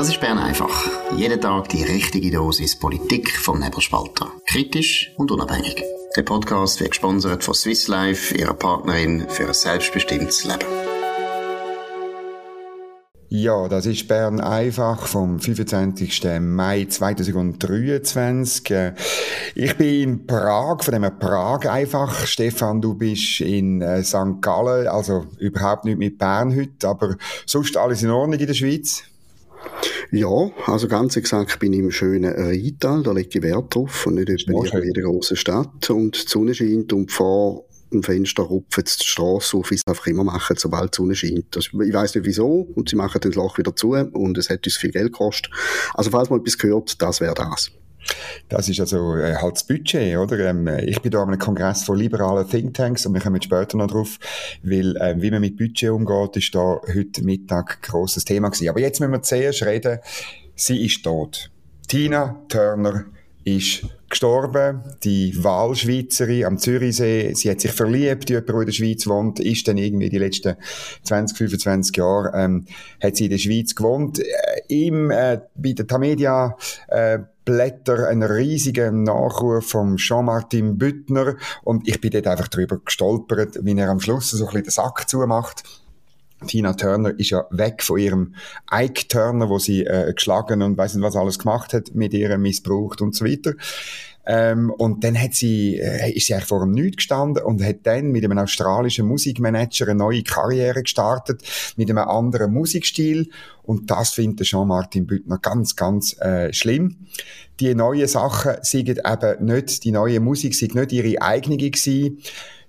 Das ist Bern einfach. Jeden Tag die richtige Dosis Politik vom Nebelspalter. Kritisch und unabhängig. Der Podcast wird gesponsert von Swiss Life, ihrer Partnerin für ein selbstbestimmtes Leben. Ja, das ist Bern einfach vom 25. Mai 2023. Äh, ich bin in Prag, von dem Prag einfach. Stefan, du bist in äh, St. Gallen, also überhaupt nicht mit Bern heute, aber sonst alles in Ordnung in der Schweiz? Ja, also ganz exakt bin ich im schönen Rheintal, da lege ich Wert drauf und nicht etwa in jeder grossen Stadt und die Sonne scheint und vor dem Fenster rupfen die Straße auf, wie sie einfach immer machen, sobald die Sonne scheint. Das, ich weiss nicht wieso und sie machen das Loch wieder zu und es hat uns viel Geld gekostet. Also falls man etwas gehört, das wäre das. Das ist also äh, halt das Budget, oder? Ähm, ich bin da an einem Kongress von liberalen Thinktanks und wir kommen später noch drauf, weil äh, wie man mit Budget umgeht, ist da heute Mittag ein grosses Thema gewesen. Aber jetzt müssen wir zuerst reden, sie ist tot. Tina Turner ist gestorben, die Wahlschweizerin am Zürichsee. Sie hat sich verliebt, jemand, der in der Schweiz wohnt, ist dann irgendwie die letzten 20, 25 Jahre, ähm, hat sie in der Schweiz gewohnt. Äh, ihm, äh, bei der Tamedia, äh, Blätter einen riesigen Nachruf vom Jean-Martin Büttner und ich bin dort einfach drüber gestolpert, wie er am Schluss so ein bisschen den Sack zumacht Tina Turner ist ja weg von ihrem Ike Turner, wo sie äh, geschlagen und weiß nicht was alles gemacht hat, mit ihrem missbraucht und so weiter. Ähm, und dann hat sie, äh, ist sie eigentlich vor einem Nichts gestanden und hat dann mit einem australischen Musikmanager eine neue Karriere gestartet, mit einem anderen Musikstil. Und das findet Jean-Martin Büttner ganz, ganz äh, schlimm. Die neuen Sachen sind eben nicht, die neue Musik sind nicht ihre eigene gewesen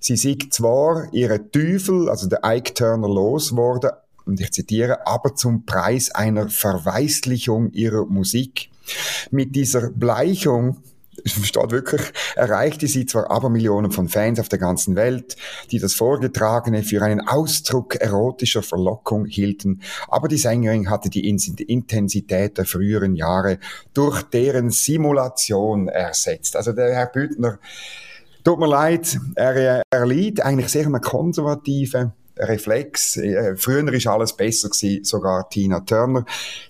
Sie sind zwar ihren Teufel, also der Ike Turner, losgeworden, und ich zitiere, aber zum Preis einer Verweislichung ihrer Musik. Mit dieser Bleichung steht wirklich, erreichte sie zwar Abermillionen von Fans auf der ganzen Welt, die das Vorgetragene für einen Ausdruck erotischer Verlockung hielten, aber die Sängerin hatte die Intensität der früheren Jahre durch deren Simulation ersetzt. Also der Herr Büttner Tut mir leid, er, er liegt eigentlich sehr einem konservativen Reflex. Äh, früher war alles besser gewesen, sogar Tina Turner,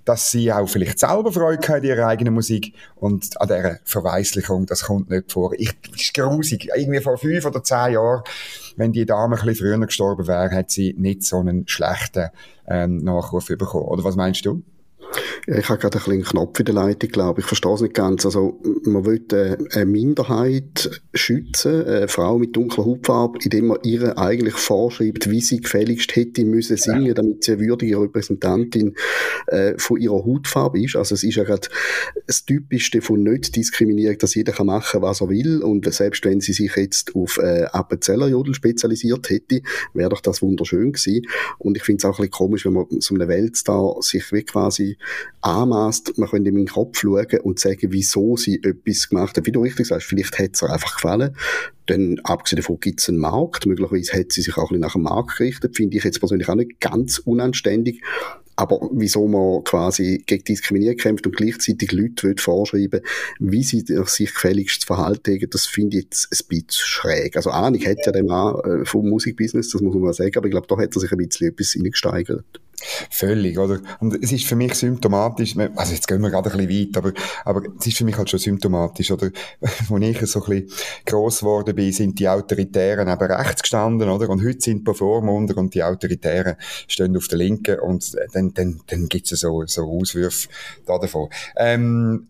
dass sie auch vielleicht selber Freude hat ihrer eigenen Musik und an dieser Verweislichung, das kommt nicht vor. Ich, das ist grusig. Irgendwie vor fünf oder zehn Jahren, wenn die Dame ein bisschen früher gestorben wäre, hat sie nicht so einen schlechten ähm, Nachruf bekommen. Oder was meinst du? Ich habe gerade einen kleinen Knopf in der Leitung, glaube ich. Ich verstehe es nicht ganz. Also, man will äh, eine Minderheit schützen, eine Frau mit dunkler Hautfarbe, indem man ihr eigentlich vorschreibt, wie sie gefälligst hätte müssen singen, damit sie eine würdige Repräsentantin äh, von ihrer Hautfarbe ist. Also, es ist ja gerade das Typischste von Nicht-Diskriminierung, dass jeder kann machen, was er will. Und selbst wenn sie sich jetzt auf äh, Appenzellerjodel spezialisiert hätte, wäre doch das wunderschön gewesen. Und ich finde es auch ein bisschen komisch, wenn man so eine Weltstar sich wie quasi anmaßt, man könnte in den Kopf schauen und sagen, wieso sie etwas gemacht hat. Wie du richtig sagst, vielleicht hat es ihr einfach gefallen. Dann, abgesehen davon, gibt es einen Markt. Möglicherweise hat sie sich auch ein bisschen nach dem Markt gerichtet. Finde ich jetzt persönlich auch nicht ganz unanständig. Aber wieso man quasi gegen Diskriminierung kämpft und gleichzeitig Leute will vorschreiben, wie sie sich gefälligst verhalten das finde ich jetzt ein bisschen schräg. Also Ahnung hat ja der Mann äh, vom Musikbusiness, das muss man mal sagen, aber ich glaube, da hat er sich ein bisschen etwas reingesteigert. Völlig, oder? Und es ist für mich symptomatisch, also jetzt gehen wir gerade ein bisschen weit, aber, aber es ist für mich halt schon symptomatisch, oder? Als ich so ein bisschen gross geworden bin, sind die Autoritären eben rechts gestanden, oder? Und heute sind Performer und die Autoritären stehen auf der Linken und dann, dann, dann gibt's so, so Auswürfe da davon. Ähm,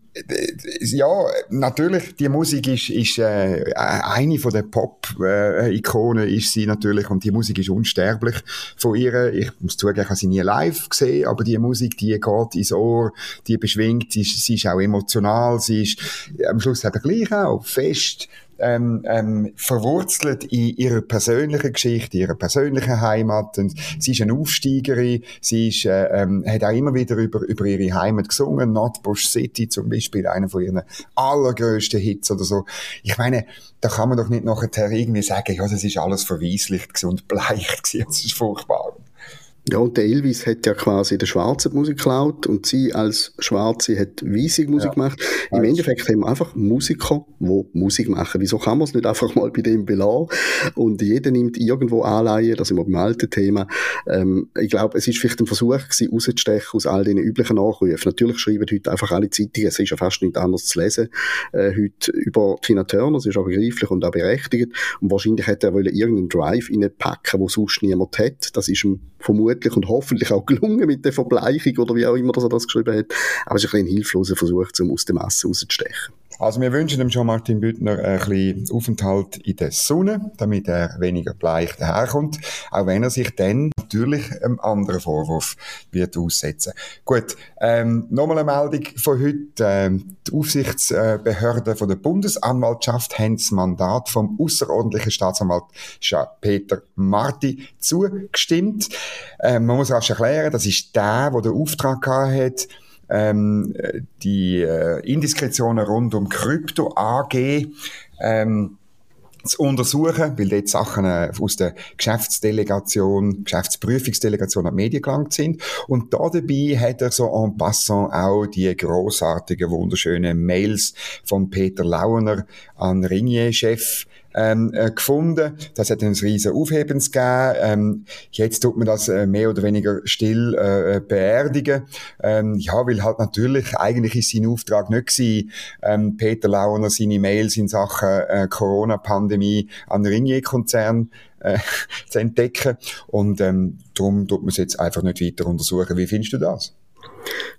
ja, natürlich, die Musik ist, ist äh, eine von den Pop-Ikonen ist sie natürlich und die Musik ist unsterblich von ihr. Ich muss zugeben, ich habe sie nie live gesehen, aber die Musik, die geht ins Ohr, die beschwingt, sie ist, sie ist auch emotional, sie ist am Schluss eben gleich auch fest ähm, ähm, verwurzelt in ihrer persönlichen Geschichte, ihrer persönlichen Heimat. Und sie ist eine Aufsteigerin, sie ist, äh, ähm, hat auch immer wieder über, über ihre Heimat gesungen. Notbush City zum Beispiel, einer von ihren allergrößten Hits oder so. Ich meine, da kann man doch nicht nachher irgendwie sagen, ja, das ist alles verweislicht und bleicht gewesen, das ist furchtbar. Ja, und der Elvis hat ja quasi der Schwarze Musik geklaut und sie als Schwarze hat weisse Musik ja. gemacht. Im Endeffekt haben wir einfach Musiker, die Musik machen. Wieso kann man es nicht einfach mal bei dem belassen? Und jeder nimmt irgendwo Anleihen, das sind wir beim alten Thema. Ähm, ich glaube, es ist vielleicht ein Versuch gewesen, rauszustechen aus all den üblichen Nachrufen. Natürlich schreiben heute einfach alle Zeitungen, es ist ja fast nicht anders zu lesen, äh, heute über Tina Turner, das ist auch begreiflich und auch berechtigt. Und wahrscheinlich hätte er irgendeinen Drive reinpacken, wo sonst niemand hat. Das ist ihm vermutlich und hoffentlich auch gelungen mit der Verbleichung oder wie auch immer, dass er das geschrieben hat. Aber es ist ein, hilfloser Versuch, um aus der Masse rauszustechen. Also wir wünschen dem Jean-Martin Büttner ein bisschen Aufenthalt in der Sonne, damit er weniger bleich daherkommt, auch wenn er sich dann natürlich einem anderen Vorwurf wird aussetzen. Gut, ähm, nochmal eine Meldung von heute. Ähm, die Aufsichtsbehörden von der Bundesanwaltschaft haben das Mandat vom außerordentlichen Staatsanwalt Peter Marti zugestimmt. Ähm, man muss rasch erklären, das ist der, der den Auftrag hat, ähm, die äh, Indiskretionen rund um Krypto AG ähm, zu untersuchen, weil dort Sachen äh, aus der Geschäftsdelegation, Geschäftsprüfungsdelegation an die Medien gelangt sind. Und da dabei hat er so en passant auch die großartigen, wunderschönen Mails von Peter Launer an Ringier-Chef ähm, äh, gefunden. Das hat ein riesen Aufhebens gegeben. Ähm, jetzt tut man das äh, mehr oder weniger still äh, beerdigen. Ähm, ja, weil halt natürlich, eigentlich ist sein Auftrag nicht gewesen, ähm, Peter Launer seine Mails in Sachen äh, Corona-Pandemie an Ringier-Konzern äh, zu entdecken. Und ähm, darum tut man es jetzt einfach nicht weiter untersuchen. Wie findest du das?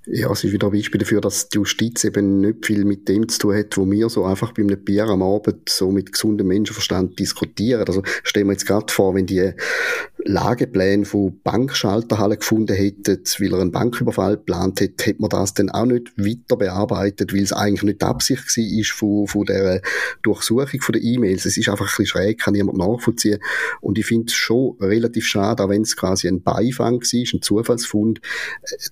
Ja, es ist wieder ein Beispiel dafür, dass die Justiz eben nicht viel mit dem zu tun hat, wo wir so einfach bei einem Bier am Abend so mit gesundem Menschenverstand diskutieren. Also stellen wir jetzt gerade vor, wenn die Lagepläne von Bankschalterhallen gefunden hätten, weil er einen Banküberfall geplant hätte, hätte man das dann auch nicht weiter bearbeitet, weil es eigentlich nicht die Absicht war von, von der Durchsuchung den E-Mails. Es ist einfach ein bisschen schräg, kann niemand nachvollziehen. Und ich finde es schon relativ schade, auch wenn es quasi ein Beifang war, ein Zufallsfund,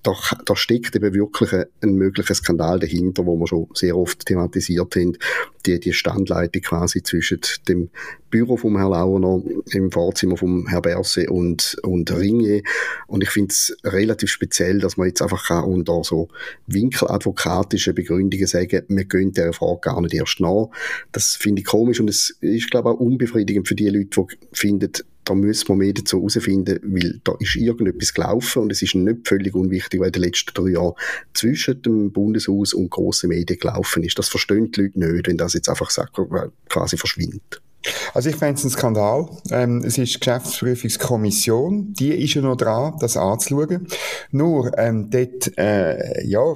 da, da steckt eben wirklich ein, möglicher Skandal dahinter, wo wir schon sehr oft thematisiert haben, die, die Standleitung quasi zwischen dem Büro vom Herrn Launer im Vorzimmer vom Herrn Berse und, und Ringier. Und ich finde es relativ speziell, dass man jetzt einfach kann unter so winkeladvokatischen Begründungen sagen, wir gehen dieser Frage gar nicht erst nach. Das finde ich komisch und es ist, glaube ich, auch unbefriedigend für die Leute, die finden, da müssen wir mehr dazu herausfinden, weil da ist irgendetwas gelaufen und es ist nicht völlig unwichtig, weil in den letzten drei Jahren zwischen dem Bundeshaus und grossen Medien gelaufen ist. Das verstehen die Leute nicht, wenn das jetzt einfach quasi verschwindet. Also ich fände es ein Skandal. Ähm, es ist die Geschäftsprüfungskommission, die ist ja noch dran, das anzuschauen. Nur, ähm, dort, äh, ja,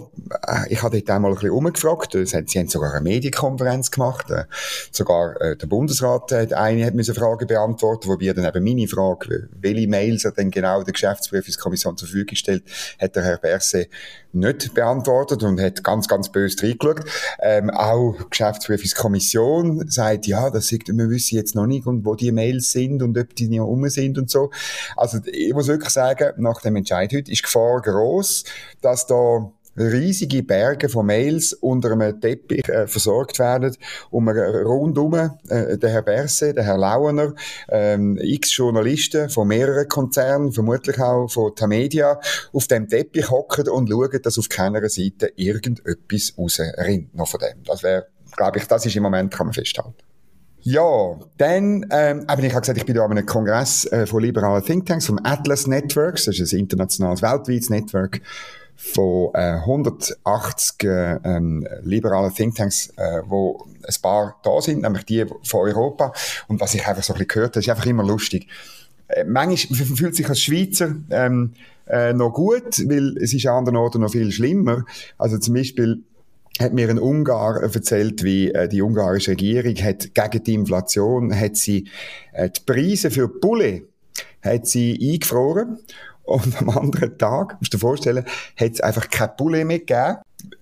äh, ich habe dort einmal ein bisschen umgefragt. Sie haben sogar eine Medienkonferenz gemacht. Äh, sogar äh, der Bundesrat hat eine hat eine Frage beantworten, wobei dann eben meine Frage, welche Mails er denn genau der Geschäftsprüfungskommission zur Verfügung stellt, hat der Herr Berse nicht beantwortet und hat ganz, ganz böse reingeschaut. Ähm, auch die Geschäftsprüfungskommission sagt, ja, das sieht, wir wissen jetzt noch nicht, und wo die Mails sind und ob die noch um sind und so. Also, ich muss wirklich sagen, nach dem Entscheid heute ist die Gefahr groß, dass da riesige Berge von Mails unter einem Teppich äh, versorgt werden, um rundum äh, der Herr Berse, der Herr Lauener, ähm, x Journalisten von mehreren Konzernen, vermutlich auch von Tamedia, auf dem Teppich hocken und schauen, dass auf keiner Seite irgendetwas rausrinnt noch von dem. Das wäre, glaube ich, das ist im Moment, kann man festhalten. Ja, dann, ähm, aber ich habe gesagt, ich bin da an einem Kongress äh, von liberalen Thinktanks, vom Atlas Networks, das ist ein internationales, weltweites Network von äh, 180 äh, ähm, liberalen Thinktanks, äh, wo ein paar da sind, nämlich die von Europa. Und was ich einfach so ein bisschen gehört habe, ist einfach immer lustig. Äh, manchmal fühlt sich als Schweizer ähm, äh, noch gut, weil es ist an anderen Orten noch viel schlimmer. Also zum Beispiel hat mir ein Ungar erzählt, wie äh, die ungarische Regierung hat gegen die Inflation hat sie äh, die Preise für Bulle hat sie eingefroren und am anderen Tag, musst du dir vorstellen, hat es einfach kein Poulet mehr gegeben.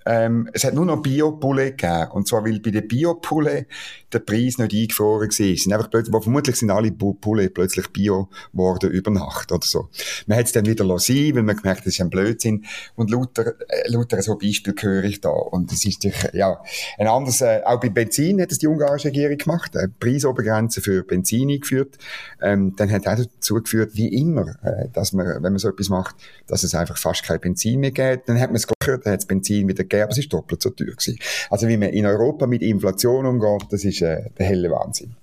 ähm, es hat nur noch Bio-Poulet gegeben. Und zwar, weil bei den Bio-Poulet der Preis nicht eingefroren war. Sind einfach plötzlich, vermutlich sind alle Poulet plötzlich Bio geworden über Nacht oder so. Man hat es dann wieder lassen, weil man gemerkt hat, das ist ein Blödsinn. Und lauter, äh, lauter so Beispiel höre ich da. Und das ist ja, ein anderes, äh, auch bei Benzin hat es die ungarische Regierung gemacht, eine Preisobergrenze für Benzin eingeführt. Ähm, dann hat auch dazu geführt, wie immer, äh, dass man, wenn man so etwas macht, dass es einfach fast kein Benzin mehr gibt. Dann hat man es gehört, dann hat es Benzin wieder gegeben, aber es ist doppelt so teuer gewesen. Also wie man in Europa mit Inflation umgeht, das ist äh, der helle Wahnsinn.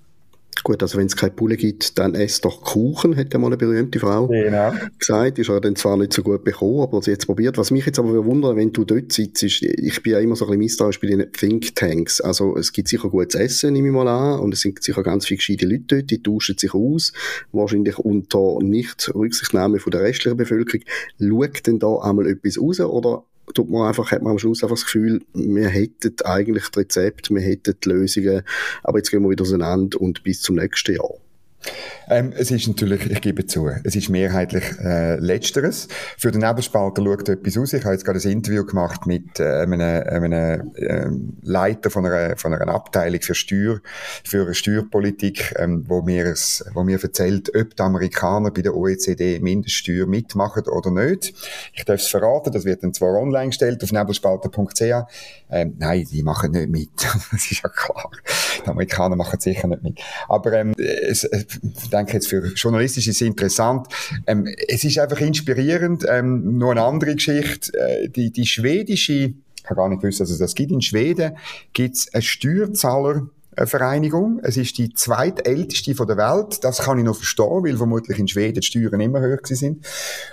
Gut, also wenn es keine Pulle gibt, dann ess doch Kuchen, hat ja mal eine berühmte Frau genau. gesagt. Ist er dann zwar nicht so gut bekommen, aber sie jetzt probiert. Was mich jetzt aber wundert, wenn du dort sitzt, ist, ich bin ja immer so ein bisschen misstrauisch bei den Thinktanks. Also es gibt sicher gutes Essen, nehme ich mal an, und es sind sicher ganz viele gescheite Leute dort, die tauschen sich aus, wahrscheinlich unter nicht Rücksichtnahme von der restlichen Bevölkerung. Schaut denn da einmal etwas raus, oder tut man einfach, hat man am Schluss einfach das Gefühl, wir hätten eigentlich das Rezept, wir hätten die Lösungen, aber jetzt gehen wir wieder auseinander und bis zum nächsten Jahr. Ähm, es ist natürlich, ich gebe zu, es ist mehrheitlich äh, Letzteres. Für den Nebelspalter schaut etwas aus. Ich habe jetzt gerade ein Interview gemacht mit äh, einem, einem äh, Leiter von einer, von einer Abteilung für Steuer, für Steuerpolitik, ähm, wo, mir wo mir erzählt, ob die Amerikaner bei der OECD Mindeststeuer mitmachen oder nicht. Ich darf es verraten, das wird dann zwar online gestellt auf nebelspalter.ch. Ähm, nein, die machen nicht mit. das ist ja klar. Die Amerikaner machen sicher nicht mit. Aber ähm, es, ich denke jetzt für journalistisch ist es interessant. Ähm, es ist einfach inspirierend. Ähm, nur eine andere Geschichte. Äh, die, die schwedische, ich habe gar nicht gewusst, dass es das gibt. In Schweden gibt es eine Steuerzahler, Vereinigung. Es ist die zweitälteste von der Welt. Das kann ich noch verstehen, weil vermutlich in Schweden die Steuern immer höher sind.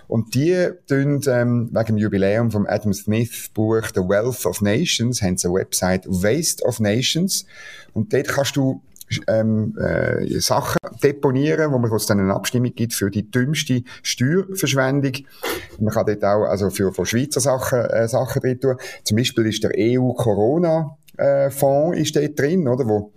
Und die tun ähm, wegen dem Jubiläum vom Adam Smith Buch The Wealth of Nations, haben sie eine Website Waste of Nations. Und dort kannst du ähm, äh, Sachen deponieren, wo man dann eine Abstimmung gibt für die dümmste Steuerverschwendung. Man kann dort auch also für, für Schweizer Sachen, äh, Sachen drin tun. Zum Beispiel ist der EU-Corona-Fonds ist dort drin, oder, wo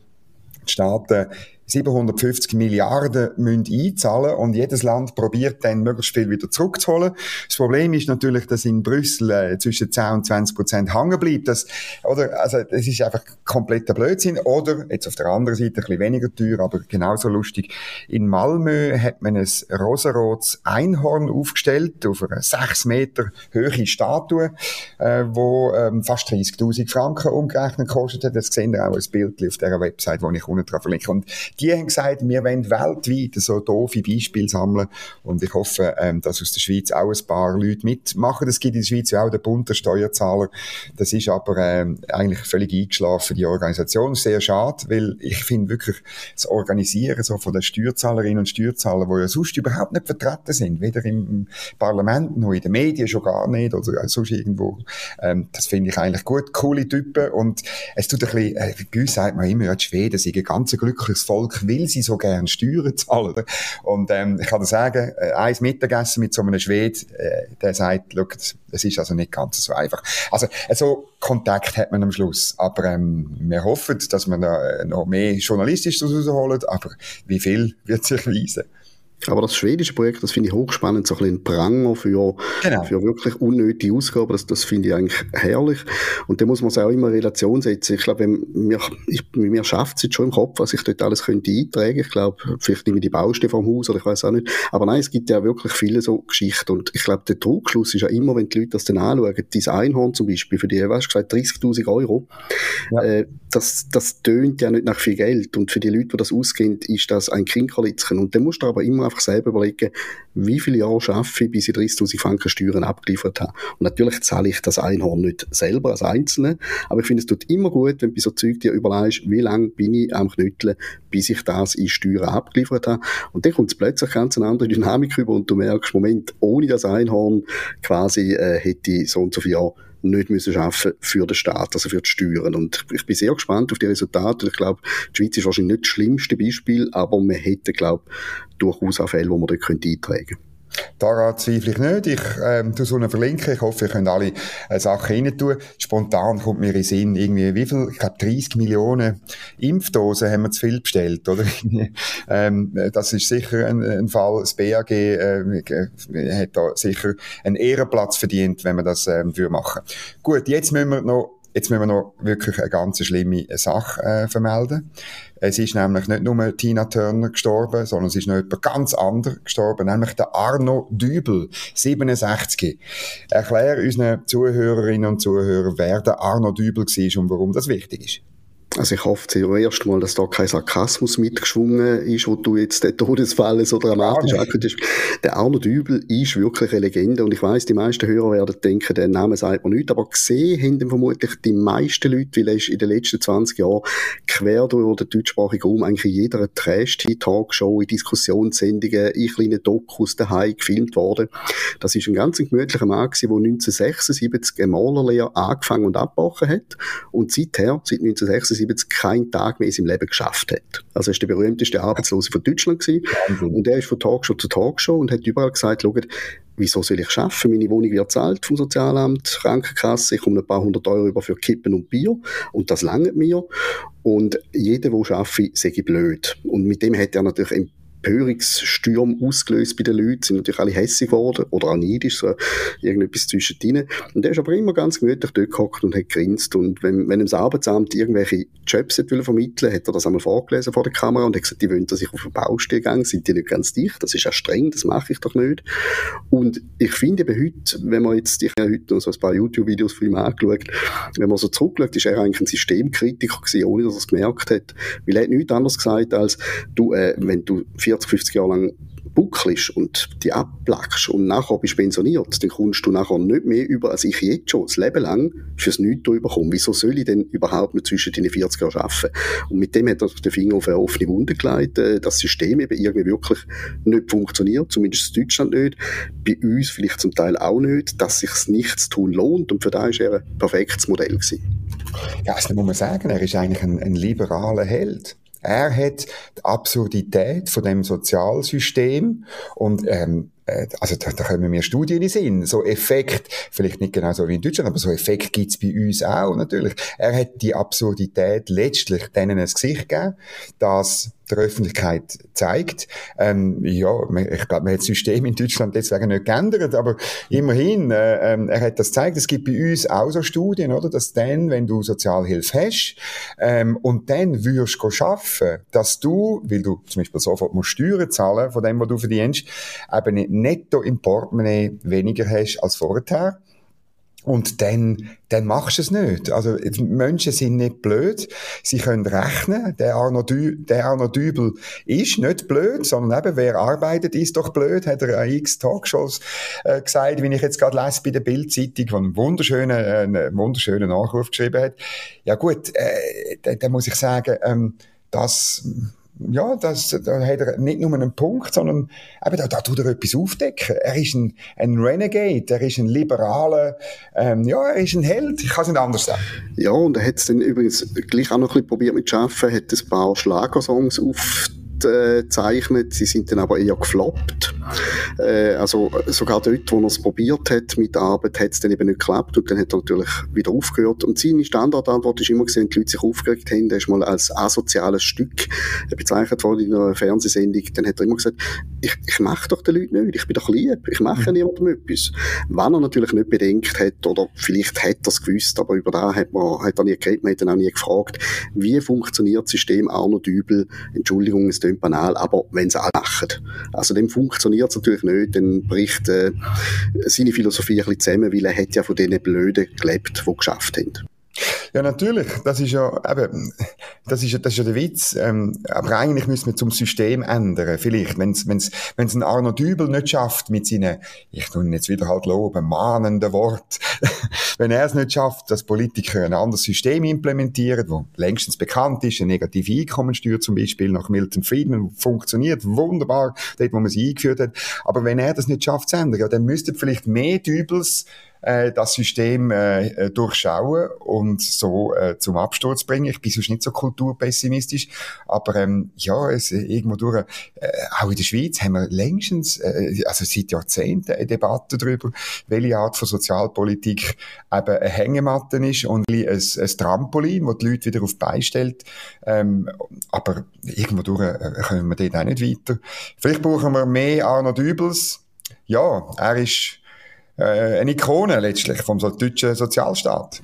die Staaten 750 Milliarden müssen einzahlen und jedes Land probiert dann möglichst viel wieder zurückzuholen. Das Problem ist natürlich, dass in Brüssel äh, zwischen 10 und 20 Prozent hängen bleibt. Das, oder, also, das ist einfach kompletter Blödsinn. Oder, jetzt auf der anderen Seite ein bisschen weniger teuer, aber genauso lustig. In Malmö hat man ein rosarotes Einhorn aufgestellt, auf einer 6 Meter hohe Statue, äh, wo ähm, fast 30.000 Franken umgerechnet kostet hat. Das sehen wir auch als Bild auf dieser Website, wo ich unten drauf verlinke. Und die haben gesagt, wir wollen weltweit so doofe Beispiele sammeln und ich hoffe, ähm, dass aus der Schweiz auch ein paar Leute mitmachen. Es gibt in der Schweiz auch den bunten Steuerzahler. Das ist aber ähm, eigentlich völlig eingeschlafen, die Organisation. Sehr schade, weil ich finde wirklich das Organisieren so von den Steuerzahlerinnen und Steuerzahlern, die ja sonst überhaupt nicht vertreten sind, weder im Parlament noch in den Medien schon gar nicht oder sonst irgendwo. Ähm, das finde ich eigentlich gut. Coole Typen und es tut ein bisschen, äh, bei uns sagt man immer, ja, die Schweden sind ein ganz glückliches Volk Volk will sie so gern Steuern zahlen. Und ähm, ich kann dir sagen, äh, eins Mittagessen mit so einem Schwed, äh, der sagt, look, es ist also nicht ganz so einfach. Also äh, so Kontakt hat man am Schluss. Aber ähm, wir hoffen, dass man da noch mehr journalistisch rausholt, aber wie viel wird sich weisen. Aber das schwedische Projekt, das finde ich hochspannend, so ein bisschen Pranger für, genau. für wirklich unnötige Ausgaben, das, das finde ich eigentlich herrlich. Und da muss man es auch immer in Relation setzen. Ich glaube, mir, ich, mir schafft es jetzt schon im Kopf, was ich dort alles könnte eintragen. Ich glaube, vielleicht nehme ich die Baustelle vom Haus oder ich weiß auch nicht. Aber nein, es gibt ja wirklich viele so Geschichten. Und ich glaube, der Druckschluss ist ja immer, wenn die Leute das dann anschauen, dieses Einhorn zum Beispiel, für die, weißt du, gesagt, 30.000 Euro, ja. äh, das, das tönt ja nicht nach viel Geld. Und für die Leute, die das ausgehen, ist das ein Kinkerlitzchen. Und dann musst du aber immer einfach selber überlegen, wie viele Jahre schaffe ich, bis ich 30.000 Franken Steuern abgeliefert habe. Und natürlich zahle ich das Einhorn nicht selber als Einzelne, aber ich finde, es tut immer gut, wenn du bei so Zeug dir überlegst, wie lange bin ich am Knütteln, bis ich das in Steuern abgeliefert habe. Und dann kommt es plötzlich ganz eine andere Dynamik rüber und du merkst, Moment, ohne das Einhorn quasi äh, hätte ich so und so viele Jahre nicht müssen arbeiten für den Staat, also für die Steuern. Und ich bin sehr gespannt auf die Resultate. Ich glaube, die Schweiz ist wahrscheinlich nicht das schlimmste Beispiel, aber man hätte, glaube ich, durchaus auch Fälle, wo man dort eintragen könnte. Daran zweifle ich nicht. Ich ähm, tue so eine verlinken. Ich hoffe, ihr könnt alle äh, Sachen rein tun. Spontan kommt mir in den Sinn, irgendwie, wie viel? Ich glaube, 30 Millionen Impfdosen haben wir zu viel bestellt, oder? ähm, das ist sicher ein, ein Fall. Das BAG äh, hat da sicher einen Ehrenplatz verdient, wenn man das ähm, machen. Gut, jetzt müssen wir noch Jetzt müssen wir noch wirklich eine ganz schlimme Sache äh, vermelden. Es ist nämlich nicht nur Tina Turner gestorben, sondern es ist noch jemand ganz anderes gestorben, nämlich der Arno Dübel, 67. Erklär unseren Zuhörerinnen und Zuhörern, wer der Arno Dübel war und warum das wichtig ist. Also ich hoffe zuerst mal, dass da kein Sarkasmus mitgeschwungen ist, wo du jetzt den Todesfall so dramatisch ja, angekündigt hast. Der Arno Dübel ist wirklich eine Legende und ich weiß, die meisten Hörer werden denken, der Name sagt man nicht, aber gesehen haben ihn vermutlich die meisten Leute, weil er ist in den letzten 20 Jahren quer durch den deutschsprachigen Raum eigentlich in jeder Trash-Talkshow, in Diskussionssendungen, in kleinen Dokus daheim gefilmt worden. Das ist ein ganz gemütlicher Mann gewesen, der 1976 eine Malerlehre angefangen und abgebrochen hat und seither, seit 1976 1977 keinen Tag mehr in seinem Leben geschafft hat. Also er ist der berühmteste Arbeitslose von Deutschland gewesen. Und er ist von Talkshow zu Talkshow und hat überall gesagt, schaut, wieso soll ich schaffen? Meine Wohnung wird zahlt vom Sozialamt, Krankenkasse, ich komme ein paar hundert Euro über für Kippen und Bier und das langt mir. Und jeder, der arbeitet, sage ich blöd. Und mit dem hat er natürlich Empörungssturm ausgelöst bei den Leuten, sind natürlich alle hässig geworden oder auch neidisch, so irgendetwas zwischendrin. Und er ist aber immer ganz gemütlich dort gehockt und hat grinst und wenn, wenn ihm das Arbeitsamt irgendwelche Jobs hat vermitteln hat er das einmal vorgelesen vor der Kamera und hat gesagt, die wollen, dass ich auf den Baustelle gehe, sind die nicht ganz dicht, das ist ja streng, das mache ich doch nicht. Und ich finde eben heute, wenn man jetzt, ich habe heute noch so ein paar YouTube-Videos von ihm angeschaut, wenn man so zurückschaut, ist er eigentlich ein Systemkritiker gewesen, ohne dass er es gemerkt hat, weil er hat nichts anderes gesagt als, du, äh, wenn du 40, 50 Jahre lang buckelst und die abplackst und nachher bist pensioniert, dann kommst du nachher nicht mehr über, als ich jetzt schon, das Leben lang fürs Nichts überkommen. Wieso soll ich denn überhaupt noch zwischen den 40 Jahren arbeiten? Und mit dem hat er den Finger auf eine offene Wunde gelegt, äh, das System eben irgendwie wirklich nicht funktioniert, zumindest in Deutschland nicht, bei uns vielleicht zum Teil auch nicht, dass sich nichts tun lohnt und für da ist er ein perfektes Modell gewesen. Ja, das muss man sagen, er ist eigentlich ein, ein liberaler Held. Er hat die Absurdität von dem Sozialsystem und ähm, äh, also da, da kommen mir Studien in Sinn. So Effekt, vielleicht nicht genau so wie in Deutschland, aber so Effekt gibt's bei uns auch natürlich. Er hat die Absurdität letztlich denen ein Gesicht gegeben, dass der Öffentlichkeit zeigt. Ähm, ja, ich glaube, man hat das System in Deutschland deswegen nicht geändert, aber immerhin, äh, äh, er hat das gezeigt. Es gibt bei uns auch so Studien, oder, dass dann, wenn du Sozialhilfe hast ähm, und dann würdest du arbeiten, dass du, weil du zum Beispiel sofort musst Steuern zahlen von dem, was du verdienst, eben netto im Portemonnaie weniger hast als vorher. Und dann, dann machst du es nicht. Also, Menschen sind nicht blöd. Sie können rechnen. Der Arno, Dü der Arno Dübel ist nicht blöd, sondern eben, wer arbeitet, ist doch blöd, hat er an x Talkshows äh, gesagt, wie ich jetzt gerade lese bei der Bildzeitung, wo einen wunderschönen, äh, einen wunderschönen Nachruf geschrieben hat. Ja gut, äh, da, da muss ich sagen, ähm, das ja, das, da hat er nicht nur einen Punkt, sondern eben, da, da tut er etwas aufdecken. Er ist ein, ein Renegade, er ist ein liberaler, ähm, ja, er ist ein Held, ich kann es nicht anders sagen. Ja, und er hat es dann übrigens gleich auch noch ein bisschen probiert mit Schaffen, hat ein paar Schlagersongs auf gezeichnet, sie sind dann aber eher gefloppt. Äh, also sogar dort, wo er es probiert hat mit der Arbeit, hat es dann eben nicht geklappt und dann hat er natürlich wieder aufgehört. Und seine Standardantwort ist immer gesehen, die Leute sich aufgeregt haben, der ist mal als asoziales Stück bezeichnet worden in einer Fernsehsendung, dann hat er immer gesagt, ich, ich mache doch den Leuten nicht, ich bin doch lieb, ich mache ja niemandem etwas. Wenn er natürlich nicht bedenkt hat, oder vielleicht hat er es gewusst, aber über da hat man hat er nie geredet, man hat ihn auch nie gefragt, wie funktioniert das System Arno Dübel, Entschuldigung, es klingt banal, aber wenn sie alle machen. Also dem funktioniert es natürlich nicht, dann bricht äh, seine Philosophie ein bisschen zusammen, weil er hat ja von diesen Blöden gelebt, die geschafft haben. Ja, natürlich. Das ist ja, eben, das ist, das ist ja der Witz. Ähm, aber eigentlich müssen wir zum System ändern. Vielleicht, wenn es ein Arno Dübel nicht schafft mit seinen, ich tue ihn jetzt wieder halt loben, mahnenden Wort. wenn er es nicht schafft, dass Politiker ein anderes System implementieren, wo längstens bekannt ist, eine negative Einkommensteuer zum Beispiel nach Milton Friedman, funktioniert wunderbar, dort, wo man sie eingeführt hat. Aber wenn er das nicht schafft zu ändern, ja, dann müssten vielleicht mehr Dübels äh, das System äh, durchschauen und so äh, zum Absturz bringen. Ich bin sonst nicht so kulturpessimistisch, aber ähm, ja, es, irgendwo durch, äh, auch in der Schweiz haben wir längstens, äh, also seit Jahrzehnten, eine Debatte darüber, welche Art von Sozialpolitik eben eine Hängematte ist und ein, ein Trampolin, wo die Leute wieder auf stellt. Ähm, aber irgendwo durch äh, kommen wir dort auch nicht weiter. Vielleicht brauchen wir mehr Arno Dübels. Ja, er ist äh, eine Ikone letztlich vom so deutschen Sozialstaat.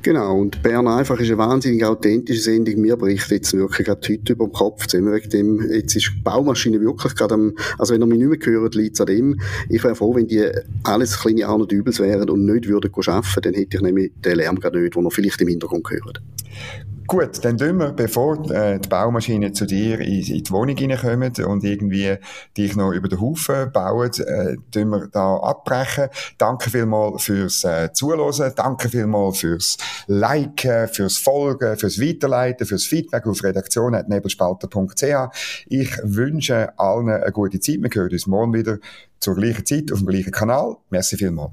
Genau, und Bern einfach ist eine wahnsinnig authentische Sendung. Mir bricht jetzt wirklich gerade heute über den Kopf zusammen wegen dem, jetzt ist die Baumaschine wirklich gerade am, also wenn ihr mich nicht mehr hört, liegt es an dem. Ich wäre froh, wenn die alles kleine Arnold Übels wären und nicht würden arbeiten, dann hätte ich nämlich den Lärm gerade nicht, den ihr vielleicht im Hintergrund hört. Gut, dann tun wir, bevor äh, die Baumaschine zu dir in, die Wohnung reinkommen und irgendwie dich noch über den Haufen bauen, äh, tun wir da abbrechen. Danke vielmals fürs äh, Zuhören, danke vielmals fürs Liken, fürs Folgen, fürs Weiterleiten, fürs Feedback auf redaktion.nebelspalter.ch. Ich wünsche allen eine gute Zeit. Wir hören uns morgen wieder zur gleichen Zeit auf dem gleichen Kanal. Merci vielmals.